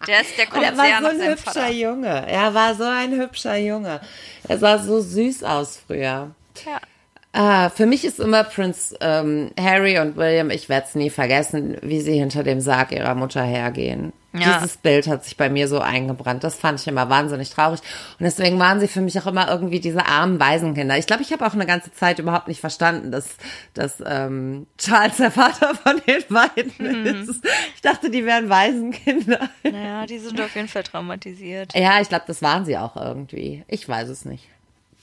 Der, ist, der Und kommt er war so ein hübscher Vater. Junge. Er war so ein hübscher Junge. Er sah so süß aus früher. Ja. Ah, für mich ist immer Prince ähm, Harry und William, ich werde es nie vergessen, wie sie hinter dem Sarg ihrer Mutter hergehen. Ja. Dieses Bild hat sich bei mir so eingebrannt. Das fand ich immer wahnsinnig traurig. Und deswegen waren sie für mich auch immer irgendwie diese armen Waisenkinder. Ich glaube, ich habe auch eine ganze Zeit überhaupt nicht verstanden, dass, dass ähm, Charles der Vater von den beiden Mhm. ist. Ich dachte, die wären Waisenkinder. Naja, die sind auf jeden Fall traumatisiert. Ja, ich glaube, das waren sie auch irgendwie. Ich weiß es nicht.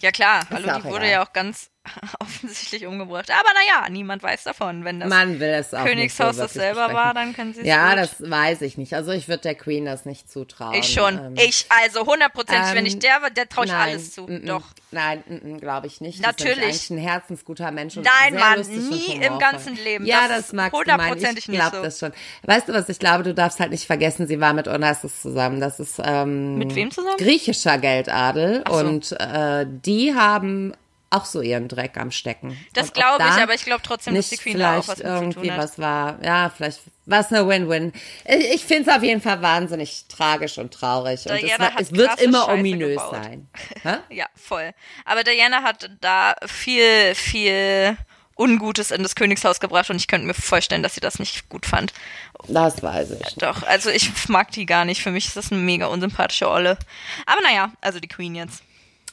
Ja klar, hallo, die wurde egal. ja auch ganz offensichtlich umgebracht. Aber naja, niemand weiß davon. Wenn das Man will es auch Königshaus so das selber war, dann können sie es Ja, gut. das weiß ich nicht. Also ich würde der Queen das nicht zutrauen. Ich schon. Ähm, ich, also hundertprozentig. wenn ähm, ich der war, der traue ich nein, alles zu. mm, mm, Doch. Nein, glaube ich nicht. Natürlich. Eigentlich ein herzensguter Mensch. Und Nein, sehr Mann, nie im ganzen Leben. Ja, Das das, meinen. Ich hundertprozentig nicht glaube so. das schon. Weißt du was, ich glaube, du darfst halt nicht vergessen, sie war mit Onassis zusammen. Das ist ähm, Mit wem zusammen? griechischer Geldadel. So. Und äh, die haben auch so ihren Dreck am Stecken. Das Und glaube ich, da aber ich glaube trotzdem, dass nicht die Queen da auch was irgendwie was war. Ja, vielleicht war es eine Win-Win. Ich, ich finde es auf jeden Fall wahnsinnig tragisch und traurig. Und es, Diana war, hat es wird immer Scheiße ominös gebaut. sein. Ja, voll. Aber Diana hat da viel, viel Ungutes in das Königshaus gebracht und ich könnte mir vorstellen, dass sie das nicht gut fand. Das weiß ich. Doch, also ich mag die gar nicht. Für mich ist das eine mega unsympathische Olle. Aber naja, also die Queen jetzt.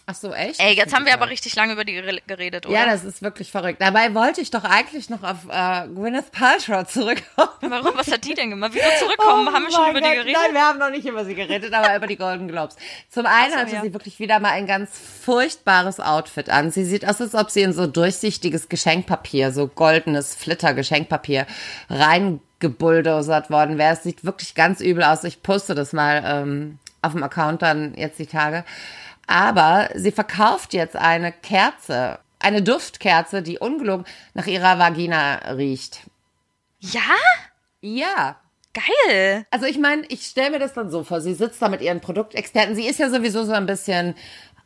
Ach so, echt? Ey, jetzt haben wir aber richtig lange über die geredet, oder? Ja, das ist wirklich verrückt. Dabei wollte ich doch eigentlich noch auf äh, Gwyneth Paltrow zurückkommen. Warum? Was hat die denn gemacht? Wieso zurückkommen? Oh haben wir schon über Gott. die geredet? Nein, wir haben noch nicht über sie geredet, aber über die Golden Globes. Zum einen so, hatte ja. sie wirklich wieder mal ein ganz furchtbares Outfit an. Sie sieht aus, als ob sie in so durchsichtiges Geschenkpapier, so goldenes Flitter-Geschenkpapier reingebulldozert worden wäre. Es sieht wirklich ganz übel aus. Ich poste das mal ähm, auf dem Account dann jetzt die Tage. Aber sie verkauft jetzt eine Kerze, eine Duftkerze, die ungelogen nach ihrer Vagina riecht. Ja? Ja. Geil. Also ich meine, ich stelle mir das dann so vor, sie sitzt da mit ihren Produktexperten. Sie ist ja sowieso so ein bisschen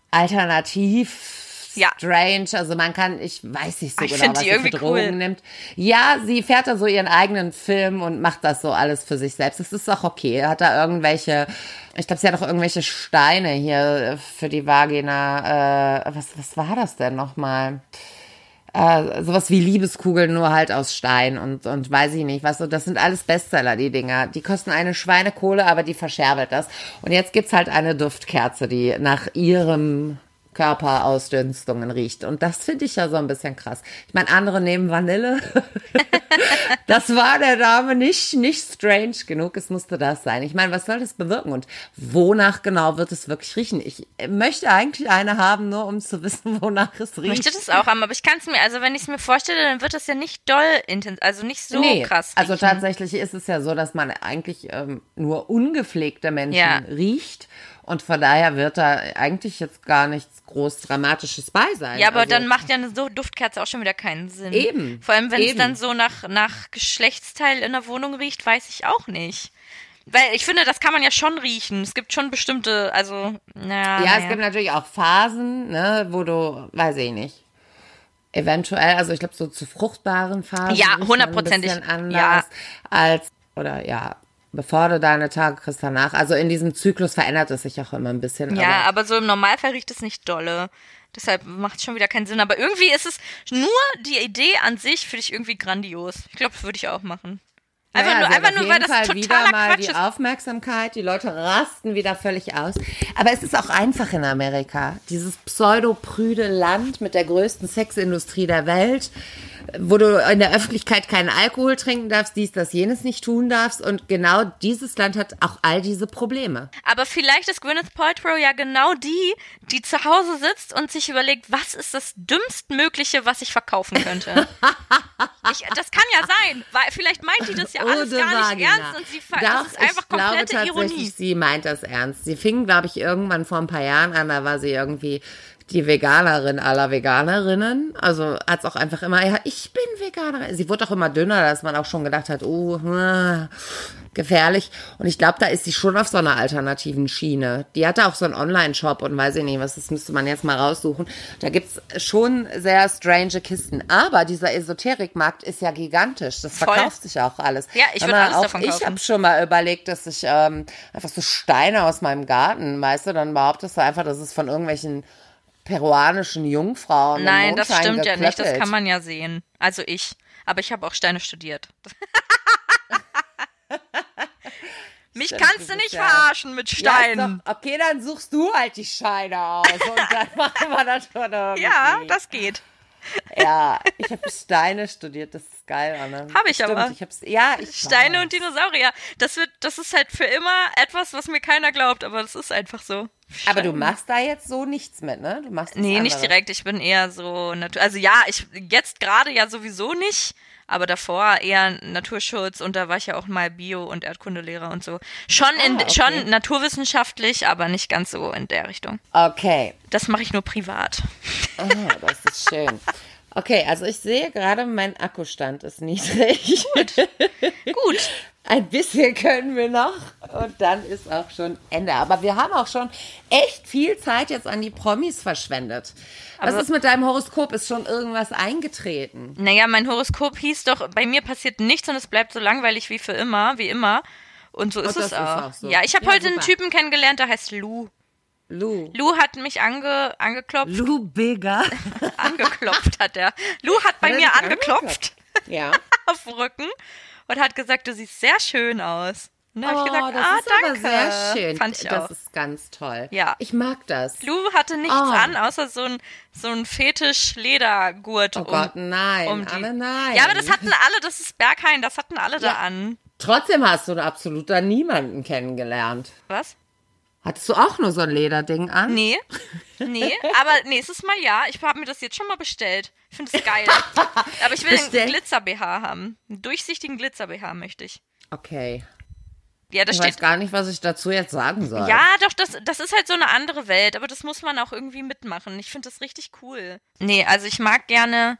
alternativ. Ja. Strange, also man kann, ich weiß nicht so Ah, ich genau, was sie für Drogen cool. nimmt. Ja, sie fährt da so ihren eigenen Film und macht das so alles für sich selbst. Das ist auch okay. Hat da irgendwelche, ich glaube, sie hat auch irgendwelche Steine hier für die Vagina. Äh, was, was war das denn nochmal? äh, sowas wie Liebeskugeln, nur halt aus Stein und, und weiß ich nicht, was so, das sind alles Bestseller, die Dinger. Die kosten eine Schweinekohle, aber die verscherbelt das. Und jetzt gibt's halt eine Duftkerze, die nach ihrem Körperausdünstungen riecht. Und das finde ich ja so ein bisschen krass. Ich meine, andere nehmen Vanille. das war der Dame nicht, nicht strange genug. Es musste das sein. Ich meine, was soll das bewirken? Und wonach genau wird es wirklich riechen? Ich möchte eigentlich eine haben, nur um zu wissen, wonach es Ich riecht. möchte das auch haben, aber ich kann es mir, also wenn ich es mir vorstelle, dann wird das ja nicht doll intens, also nicht so nee, krass. also riechen. tatsächlich ist es ja so, dass man eigentlich ähm, nur ungepflegte Menschen Ja. riecht. Und von daher wird da eigentlich jetzt gar nichts groß Dramatisches bei sein. Ja, aber also, dann macht ja eine so Duftkerze auch schon wieder keinen Sinn. Eben, Vor allem, wenn es dann so nach, nach Geschlechtsteil in der Wohnung riecht, weiß ich auch nicht. Weil ich finde, das kann man ja schon riechen. Es gibt schon bestimmte, also, na, Ja, es naja. gibt natürlich auch Phasen, ne, wo du, weiß ich nicht, eventuell, also ich glaube so zu fruchtbaren Phasen. Ja, hundertprozentig. Anders Ja. als, oder ja, bevor du deine Tage kriegst danach. Also in diesem Zyklus verändert es sich auch immer ein bisschen. Ja, aber aber so im Normalfall riecht es nicht dolle. Deshalb macht es schon wieder keinen Sinn. Aber irgendwie ist es nur die Idee an sich, finde ich irgendwie grandios. Ich glaube, das würde ich auch machen. Einfach Naja, nur, hat einfach auf nur weil das Fall totaler wieder mal Quatsch die ist. Aufmerksamkeit, die Leute rasten wieder völlig aus. Aber es ist auch einfach in Amerika. Dieses pseudo-prüde Land mit der größten Sexindustrie der Welt, wo du in der Öffentlichkeit keinen Alkohol trinken darfst, dies, das, jenes nicht tun darfst. Und genau dieses Land hat auch all diese Probleme. Aber vielleicht ist Gwyneth Paltrow ja genau die, die zu Hause sitzt und sich überlegt, was ist das dümmstmögliche, was ich verkaufen könnte. ich, das kann ja sein, weil vielleicht meint die das ja alles Ode gar nicht Vagina. ernst und sie Doch, das ist einfach ich glaube komplette tatsächlich, Ironie. sie meint das ernst. Sie fing, glaube ich, irgendwann vor ein paar Jahren an, da war sie irgendwie die Veganerin aller Veganerinnen. Also hat's auch einfach immer, ja, ich bin Veganerin. Sie wurde auch immer dünner, dass man auch schon gedacht hat, oh, hm, gefährlich. Und ich glaube, da ist sie schon auf so einer alternativen Schiene. Die hatte auch so einen Online-Shop und weiß ich nicht, was das müsste man jetzt mal raussuchen. Da gibt's schon sehr strange Kisten. Aber dieser Esoterikmarkt ist ja gigantisch. Das Voll. verkauft sich auch alles. Ja, ich Hör würd mal, alles auch davon Ich habe schon mal überlegt, dass ich ähm, einfach so Steine aus meinem Garten, weißt du, dann behauptest du einfach, das ist von irgendwelchen peruanischen Jungfrauen. Nein, das stimmt ja nicht, das geklöppelt. kann man ja sehen. Also ich. Aber ich habe auch Steine studiert. Mich Stimmt, kannst du nicht ja- verarschen mit Ja, Steinen. doch, okay, dann suchst du halt die Scheine aus und dann machen wir das schon irgendwie. Ja, das geht. Ja, ich habe Steine studiert, das ist geil, Anne. Hab ich Stimmt, aber. Ich hab's, ja, ich Steine weiß. und Dinosaurier. Das wird, das ist halt für immer etwas, was mir keiner glaubt, aber das ist einfach so. Aber du machst da jetzt so nichts mit, ne? Du machst Nee, nicht direkt. Ich bin eher so, natu- also ja, ich jetzt gerade ja sowieso nicht, aber davor eher Naturschutz und da war ich ja auch mal Bio- und Erdkundelehrer und so. Schon in, Ah, okay. schon naturwissenschaftlich, aber nicht ganz so in der Richtung. Okay. Das mache ich nur privat. Ah, das ist schön. Okay, also ich sehe gerade, mein Akkustand ist niedrig. Gut. Ein bisschen können wir noch und dann ist auch schon Ende. Aber wir haben auch schon echt viel Zeit jetzt an die Promis verschwendet. Was Aber- ist mit deinem Horoskop? Ist schon irgendwas eingetreten? Naja, mein Horoskop hieß doch, bei mir passiert nichts und es bleibt so langweilig wie für immer, wie immer. Und so ist das es ist auch. auch so. Ja, ich habe Ja, heute einen super. Typen kennengelernt, der heißt Lou. Lou. Lou hat mich ange, angeklopft. Lou Bigger. angeklopft hat er. Lou hat bei Hat mir dich angeklopft Ja. auf Rücken und hat gesagt, du siehst sehr schön aus. Und dann hab ich gesagt, das ah, ist danke. aber sehr schön. Fand ich das auch. ist ganz toll. Ja. Ich mag das. Lou hatte nichts Oh. an, außer so ein, so ein Fetisch-Ledergurt. Oh um, Gott, nein, um die- Anne, nein. Ja, aber das hatten alle, das ist Berghain, das hatten alle da Ja. an. Trotzdem hast du absolut da niemanden kennengelernt. Was? Hattest du auch nur so ein Lederding an? Nee. Nee, aber nächstes Mal ja. Ich habe mir das jetzt schon mal bestellt. Ich finde es geil. aber ich will Bestellt? einen Glitzer-BH haben. Einen durchsichtigen Glitzer-BH möchte ich. Okay. Ja, da Ich steht weiß gar nicht, was ich dazu jetzt sagen soll. Ja, doch, das, das ist halt so eine andere Welt, aber das muss man auch irgendwie mitmachen. Ich finde das richtig cool. Nee, also ich mag gerne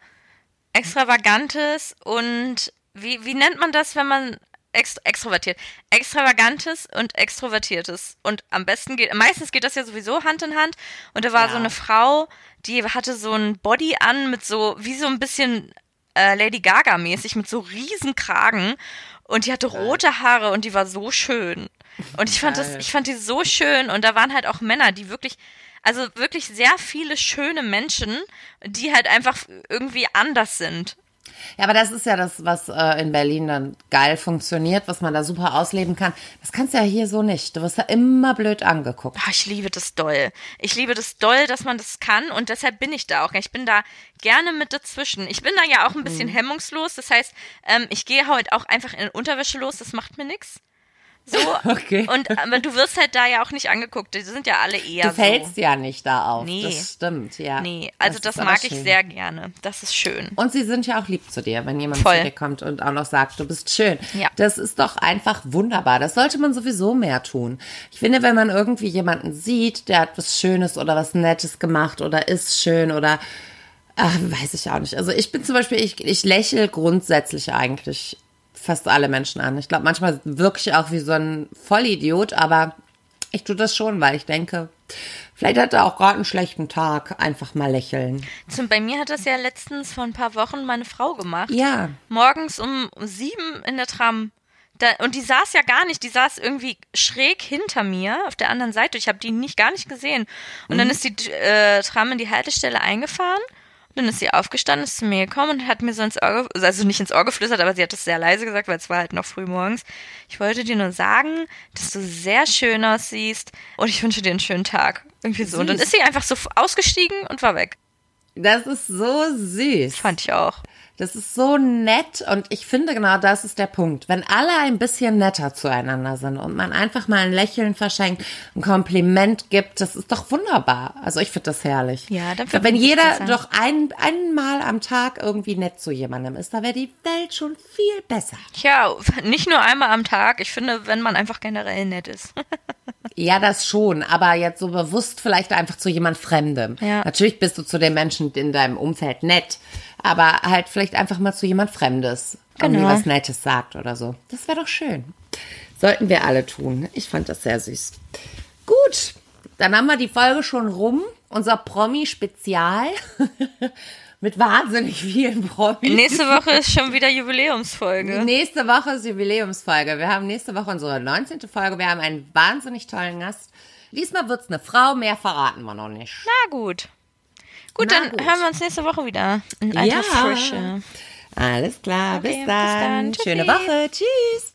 Extravagantes und wie, wie nennt man das, wenn man ext extrovertiert? Extravagantes und Extrovertiertes. Und am besten geht, meistens geht das ja sowieso Hand in Hand. Und da war Ja. so eine Frau, die hatte so ein Body an mit so, wie so ein bisschen äh, Lady Gaga mäßig, mit so riesen Kragen. Und die hatte rote Haare und die war so schön. Und ich fand das, ich fand die so schön und da waren halt auch Männer, die wirklich, also wirklich sehr viele schöne Menschen, die halt einfach irgendwie anders sind. Ja, aber das ist ja das, was äh, in Berlin dann geil funktioniert, was man da super ausleben kann. Das kannst du ja hier so nicht. Du wirst ja immer blöd angeguckt. Ah, ich liebe das doll. Ich liebe das doll, dass man das kann und deshalb bin ich da auch. Ich bin da gerne mit dazwischen. Ich bin da ja auch ein bisschen Mhm. hemmungslos. Das heißt, ähm, ich gehe heute auch einfach in Unterwäsche los. Das macht mir nichts. So. Okay. Und aber du wirst halt da ja auch nicht angeguckt. Die sind ja alle eher Du fällst so. ja nicht da auf. Nee. Das stimmt, ja. Nee, also das, aber mag ich sehr gerne. Das ist schön. Und sie sind ja auch lieb zu dir, wenn jemand Voll. zu dir kommt und auch noch sagt, du bist schön. Ja. Das ist doch einfach wunderbar. Das sollte man sowieso mehr tun. Ich finde, wenn man irgendwie jemanden sieht, der hat was Schönes oder was Nettes gemacht oder ist schön oder ach, weiß ich auch nicht. Also ich bin zum Beispiel, ich, ich lächle grundsätzlich eigentlich fast alle Menschen an. Ich glaube, manchmal wirklich auch wie so ein Vollidiot, aber ich tue das schon, weil ich denke, vielleicht hat er auch gerade einen schlechten Tag. Einfach mal lächeln. Zum, bei mir hat das ja letztens vor ein paar Wochen meine Frau gemacht. Ja. Morgens um sieben in der Tram. Da, und die saß ja gar nicht, die saß irgendwie schräg hinter mir auf der anderen Seite. Ich habe die nicht gar nicht gesehen. Und dann ist die äh, Tram in die Haltestelle eingefahren. Dann ist sie aufgestanden, ist zu mir gekommen und hat mir so ins Ohr, also nicht ins Ohr geflüstert, aber sie hat es sehr leise gesagt, weil es war halt noch früh morgens. Ich wollte dir nur sagen, dass du sehr schön aussiehst und ich wünsche dir einen schönen Tag. Irgendwie so. Und dann Süß. ist sie einfach so ausgestiegen und war weg. Das ist so süß. Fand ich auch. Das ist so nett und ich finde genau das ist der Punkt. Wenn alle ein bisschen netter zueinander sind und man einfach mal ein Lächeln verschenkt, ein Kompliment gibt, das ist doch wunderbar. Also ich finde das herrlich. Ja, Ich glaub, Wenn jeder doch ein, einmal am Tag irgendwie nett zu jemandem ist, da wäre die Welt schon viel besser. Tja, nicht nur einmal am Tag. Ich finde, wenn man einfach generell nett ist. Ja, das schon, aber jetzt so bewusst vielleicht einfach zu jemand Fremdem. Ja. Natürlich bist du zu den Menschen in deinem Umfeld nett, aber halt vielleicht einfach mal zu jemand Fremdes. Irgendwie Genau. was Nettes sagt oder so. Das wäre doch schön. Sollten wir alle tun. Ich fand das sehr süß. Gut, dann haben wir die Folge schon rum. Unser Promi-Spezial. Mit wahnsinnig vielen Promis. Nächste Woche ist schon wieder Jubiläumsfolge. Nächste Woche ist Jubiläumsfolge. Wir haben nächste Woche unsere 19. Folge. Wir haben einen wahnsinnig tollen Gast. Diesmal wird's eine Frau, mehr verraten wir noch nicht. Na gut. Gut, Na dann gut. hören wir uns nächste Woche wieder. In alter Ja. Frische. Alles klar, Okay, bis bis dann. dann. Schöne. Woche. Tschüss.